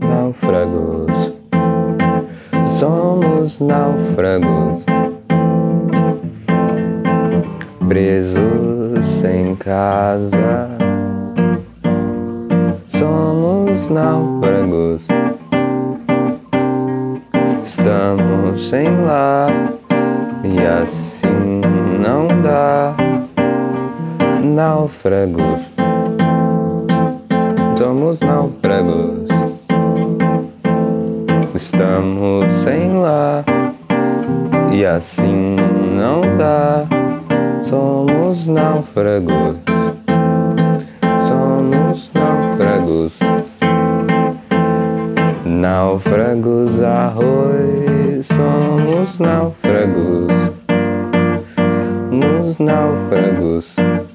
Náufragos, somos náufragos, presos sem casa. Somos náufragos, estamos sem lar e assim não dá. Náufragos, somos náufragos. Estamos sem lá e assim não dá. Somos náufragos, somos náufragos, náufragos arroz. Somos náufragos, nos náufragos.